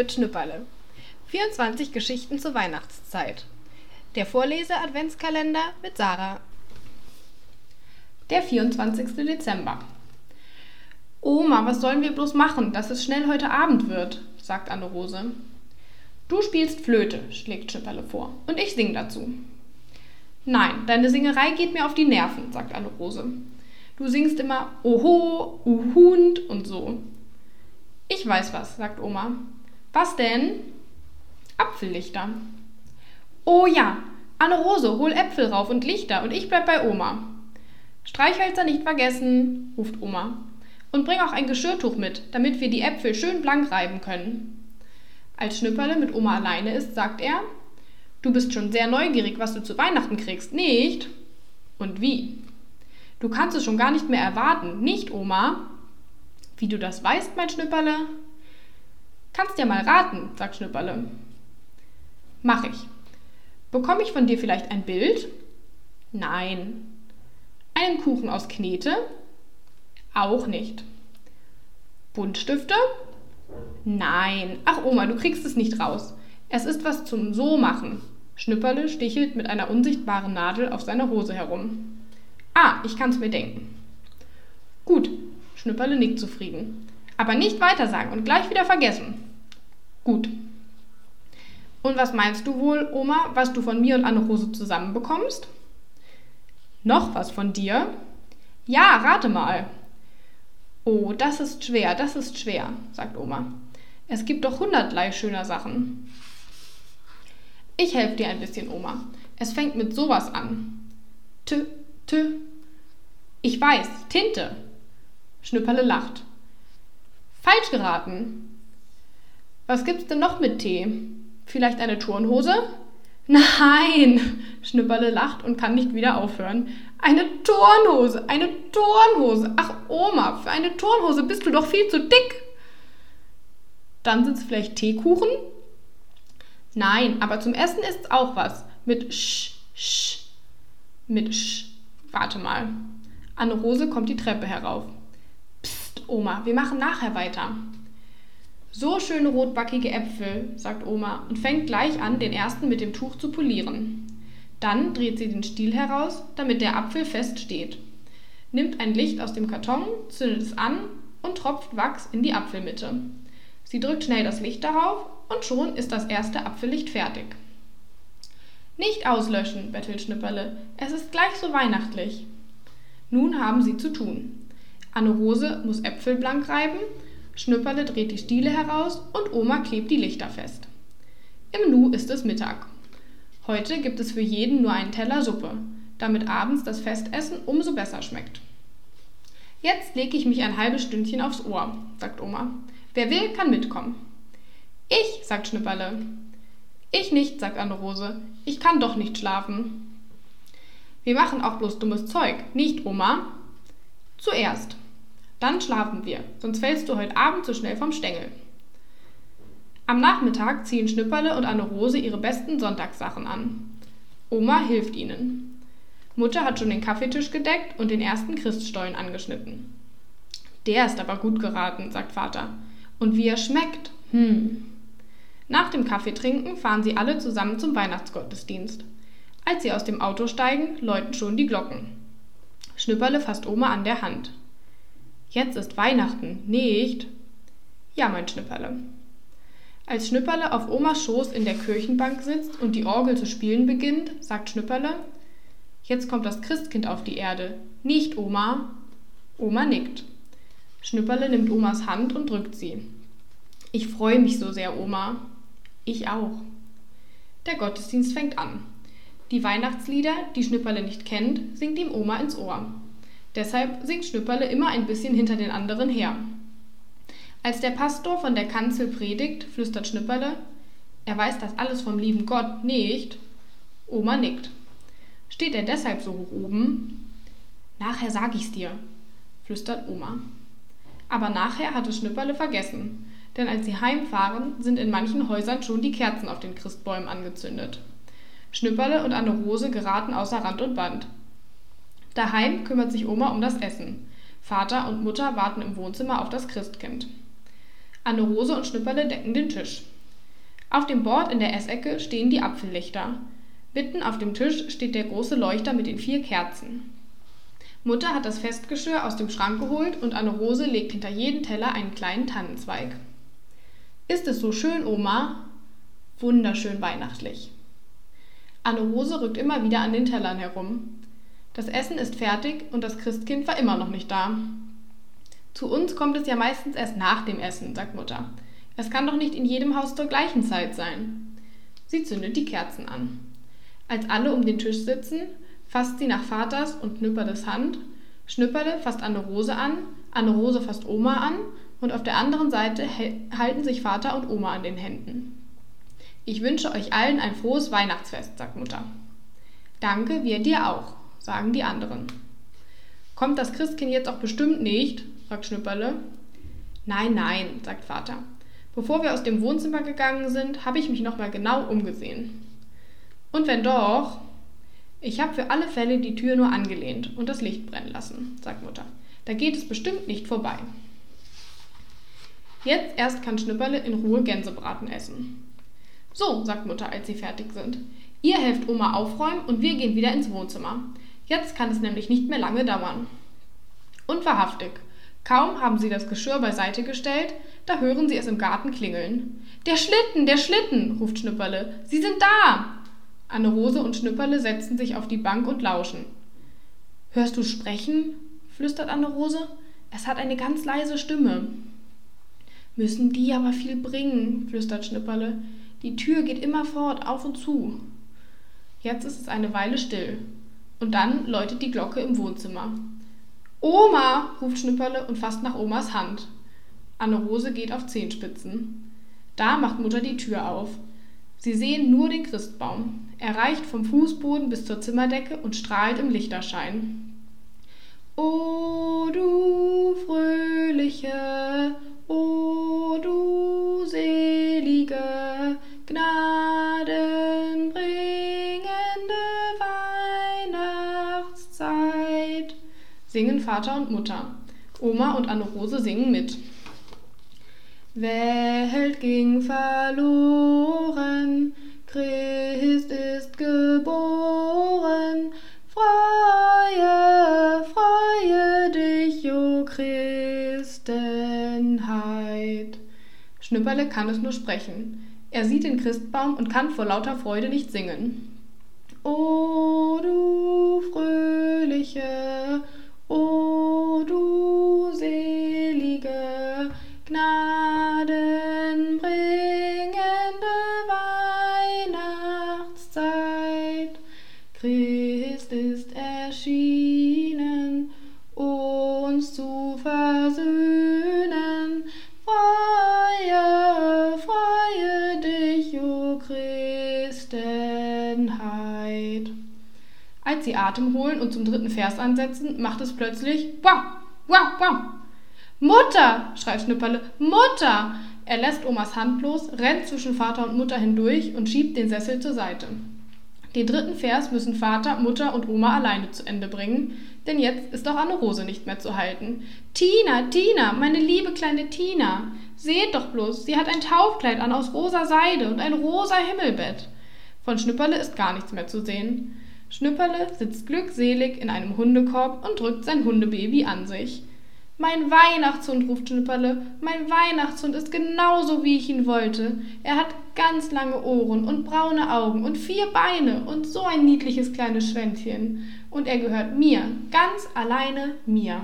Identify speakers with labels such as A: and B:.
A: Mit Schnüpperle. 24 Geschichten zur Weihnachtszeit. Der Vorlese-Adventskalender mit Sarah. Der 24. Dezember. Oma, was sollen wir bloß machen, dass es schnell heute Abend wird? sagt Anne-Rose. Du spielst Flöte, schlägt Schnüpperle vor, und ich sing dazu. Nein, deine Singerei geht mir auf die Nerven, sagt Anne-Rose. Du singst immer Oho, Uhund und so. Ich weiß was, sagt Oma. Was denn? Apfellichter. Oh ja, Anne-Rose, hol Äpfel rauf und Lichter und ich bleib bei Oma. Streichhölzer nicht vergessen, ruft Oma. Und bring auch ein Geschirrtuch mit, damit wir die Äpfel schön blank reiben können. Als Schnüpperle mit Oma alleine ist, sagt er, Du bist schon sehr neugierig, was du zu Weihnachten kriegst, nicht? Und wie? Du kannst es schon gar nicht mehr erwarten, nicht, Oma? Wie du das weißt, mein Schnüpperle? Kannst ja mal raten, sagt Schnüpperle. Mach ich. Bekomme ich von dir vielleicht ein Bild? Nein. Einen Kuchen aus Knete? Auch nicht. Buntstifte? Nein. Ach Oma, du kriegst es nicht raus. Es ist was zum So machen. Schnüpperle stichelt mit einer unsichtbaren Nadel auf seiner Hose herum. Ah, ich kann's mir denken. Gut, Schnüpperle nickt zufrieden. Aber nicht weitersagen und gleich wieder vergessen. Gut. Und was meinst du wohl, Oma, was du von mir und Anne-Rose zusammen bekommst? Noch was von dir? Ja, rate mal. Oh, das ist schwer, das ist schwer, sagt Oma. Es gibt doch hundertlei schöner Sachen. Ich helfe dir ein bisschen, Oma. Es fängt mit sowas an. Tü, tü. Ich weiß, Tinte. Schnüpperle lacht. Falsch geraten. Was gibt's denn noch mit Tee? Vielleicht eine Turnhose? Nein! Schnüpperle lacht und kann nicht wieder aufhören. Eine Turnhose, eine Turnhose. Ach Oma, für eine Turnhose bist du doch viel zu dick. Dann sind's vielleicht Teekuchen? Nein, aber zum Essen ist's auch was. Mit Sch, Sch. Mit Sch. Warte mal. Anne-Rose kommt die Treppe herauf. Oma, wir machen nachher weiter. So schöne rotbackige Äpfel, sagt Oma und fängt gleich an, den ersten mit dem Tuch zu polieren. Dann dreht sie den Stiel heraus, damit der Apfel fest steht. Nimmt ein Licht aus dem Karton, zündet es an und tropft Wachs in die Apfelmitte. Sie drückt schnell das Licht darauf und schon ist das erste Apfellicht fertig. Nicht auslöschen, bettelt Schnipperle, es ist gleich so weihnachtlich. Nun haben sie zu tun. Anne-Rose muss Äpfel blank reiben, Schnüpperle dreht die Stiele heraus und Oma klebt die Lichter fest. Im Nu ist es Mittag. Heute gibt es für jeden nur einen Teller Suppe, damit abends das Festessen umso besser schmeckt. Jetzt lege ich mich ein halbes Stündchen aufs Ohr, sagt Oma. Wer will, kann mitkommen. Ich, sagt Schnüpperle. Ich nicht, sagt Anne-Rose. Ich kann doch nicht schlafen. Wir machen auch bloß dummes Zeug, nicht, Oma? Zuerst. Dann schlafen wir, sonst fällst du heute Abend zu schnell vom Stängel. Am Nachmittag ziehen Schnüpperle und Anne-Rose ihre besten Sonntagssachen an. Oma hilft ihnen. Mutter hat schon den Kaffeetisch gedeckt und den ersten Christstollen angeschnitten. Der ist aber gut geraten, sagt Vater. Und wie er schmeckt, hm. Nach dem Kaffeetrinken fahren sie alle zusammen zum Weihnachtsgottesdienst. Als sie aus dem Auto steigen, läuten schon die Glocken. Schnüpperle fasst Oma an der Hand. Jetzt ist Weihnachten, nicht? Ja, mein Schnüpperle. Als Schnüpperle auf Omas Schoß in der Kirchenbank sitzt und die Orgel zu spielen beginnt, sagt Schnüpperle, jetzt kommt das Christkind auf die Erde, nicht Oma? Oma nickt. Schnüpperle nimmt Omas Hand und drückt sie. Ich freue mich so sehr, Oma. Ich auch. Der Gottesdienst fängt an. Die Weihnachtslieder, die Schnüpperle nicht kennt, singt ihm Oma ins Ohr. Deshalb singt Schnüpperle immer ein bisschen hinter den anderen her. Als der Pastor von der Kanzel predigt, flüstert Schnüpperle, er weiß das alles vom lieben Gott nicht. Oma nickt. Steht er deshalb so hoch oben? Nachher sag ich's dir, flüstert Oma. Aber nachher hat es Schnüpperle vergessen, denn als sie heimfahren, sind in manchen Häusern schon die Kerzen auf den Christbäumen angezündet. Schnüpperle und Anne Rose geraten außer Rand und Band. Daheim kümmert sich Oma um das Essen. Vater und Mutter warten im Wohnzimmer auf das Christkind. Anne-Rose und Schnipperle decken den Tisch. Auf dem Bord in der Essecke stehen die Apfellichter. Mitten auf dem Tisch steht der große Leuchter mit den vier Kerzen. Mutter hat das Festgeschirr aus dem Schrank geholt und Anne-Rose legt hinter jeden Teller einen kleinen Tannenzweig. Ist es so schön, Oma? Wunderschön weihnachtlich. Anne-Rose rückt immer wieder an den Tellern herum. Das Essen ist fertig und das Christkind war immer noch nicht da. Zu uns kommt es ja meistens erst nach dem Essen, sagt Mutter. Es kann doch nicht in jedem Haus zur gleichen Zeit sein. Sie zündet die Kerzen an. Als alle um den Tisch sitzen, fasst sie nach Vaters und Schnüpperles Hand. Schnüpperle fasst Anne-Rose an, Anne-Rose fasst Oma an und auf der anderen Seite halten sich Vater und Oma an den Händen. Ich wünsche euch allen ein frohes Weihnachtsfest, sagt Mutter. Danke, wir dir auch, sagen die anderen. Kommt das Christkind jetzt auch bestimmt nicht? fragt Schnüpperle. Nein, nein, sagt Vater. Bevor wir aus dem Wohnzimmer gegangen sind, habe ich mich nochmal genau umgesehen. Und wenn doch, ich habe für alle Fälle die Tür nur angelehnt und das Licht brennen lassen, sagt Mutter. Da geht es bestimmt nicht vorbei. Jetzt erst kann Schnipperle in Ruhe Gänsebraten essen. So, sagt Mutter, als sie fertig sind. Ihr helft Oma aufräumen und wir gehen wieder ins Wohnzimmer. Jetzt kann es nämlich nicht mehr lange dauern. Und wahrhaftig, kaum haben sie das Geschirr beiseite gestellt, da hören sie es im Garten klingeln. Der Schlitten, der Schlitten, ruft Schnipperle. Sie sind da! Anne-Rose und Schnipperle setzen sich auf die Bank und lauschen. Hörst du sprechen? flüstert Anne-Rose. Es hat eine ganz leise Stimme. Müssen die aber viel bringen, flüstert Schnipperle. Die Tür geht immerfort auf und zu. Jetzt ist es eine Weile still. Und dann läutet die Glocke im Wohnzimmer. Oma, ruft Schnipperle und fasst nach Omas Hand. Anne-Rose geht auf Zehenspitzen. Da macht Mutter die Tür auf. Sie sehen nur den Christbaum. Er reicht vom Fußboden bis zur Zimmerdecke und strahlt im Lichterschein. O du fröhliche, o du selige, singen Vater und Mutter. Oma und Anne-Rose singen mit. Welt ging verloren, Christ ist geboren. Freue, freue dich, o Christenheit. Schnüpperle kann es nur sprechen. Er sieht den Christbaum und kann vor lauter Freude nicht singen. O du fröhliche, o Als sie Atem holen und zum dritten Vers ansetzen, macht es plötzlich wow, wow, wow. Mutter! schreit Schnipperle. Mutter! Er lässt Omas Hand los, rennt zwischen Vater und Mutter hindurch und schiebt den Sessel zur Seite. Den dritten Vers müssen Vater, Mutter und Oma alleine zu Ende bringen, denn jetzt ist auch Anne Rose nicht mehr zu halten. Tina, Tina, meine liebe kleine Tina, seht doch bloß, sie hat ein Taufkleid an aus rosa Seide und ein rosa Himmelbett. Von Schnipperle ist gar nichts mehr zu sehen. Schnipperle sitzt glückselig in einem Hundekorb und drückt sein Hundebaby an sich. Mein Weihnachtshund, ruft Schnipperle, mein Weihnachtshund ist genauso, wie ich ihn wollte. Er hat ganz lange Ohren und braune Augen und vier Beine und so ein niedliches kleines Schwänzchen. Und er gehört mir, ganz alleine mir.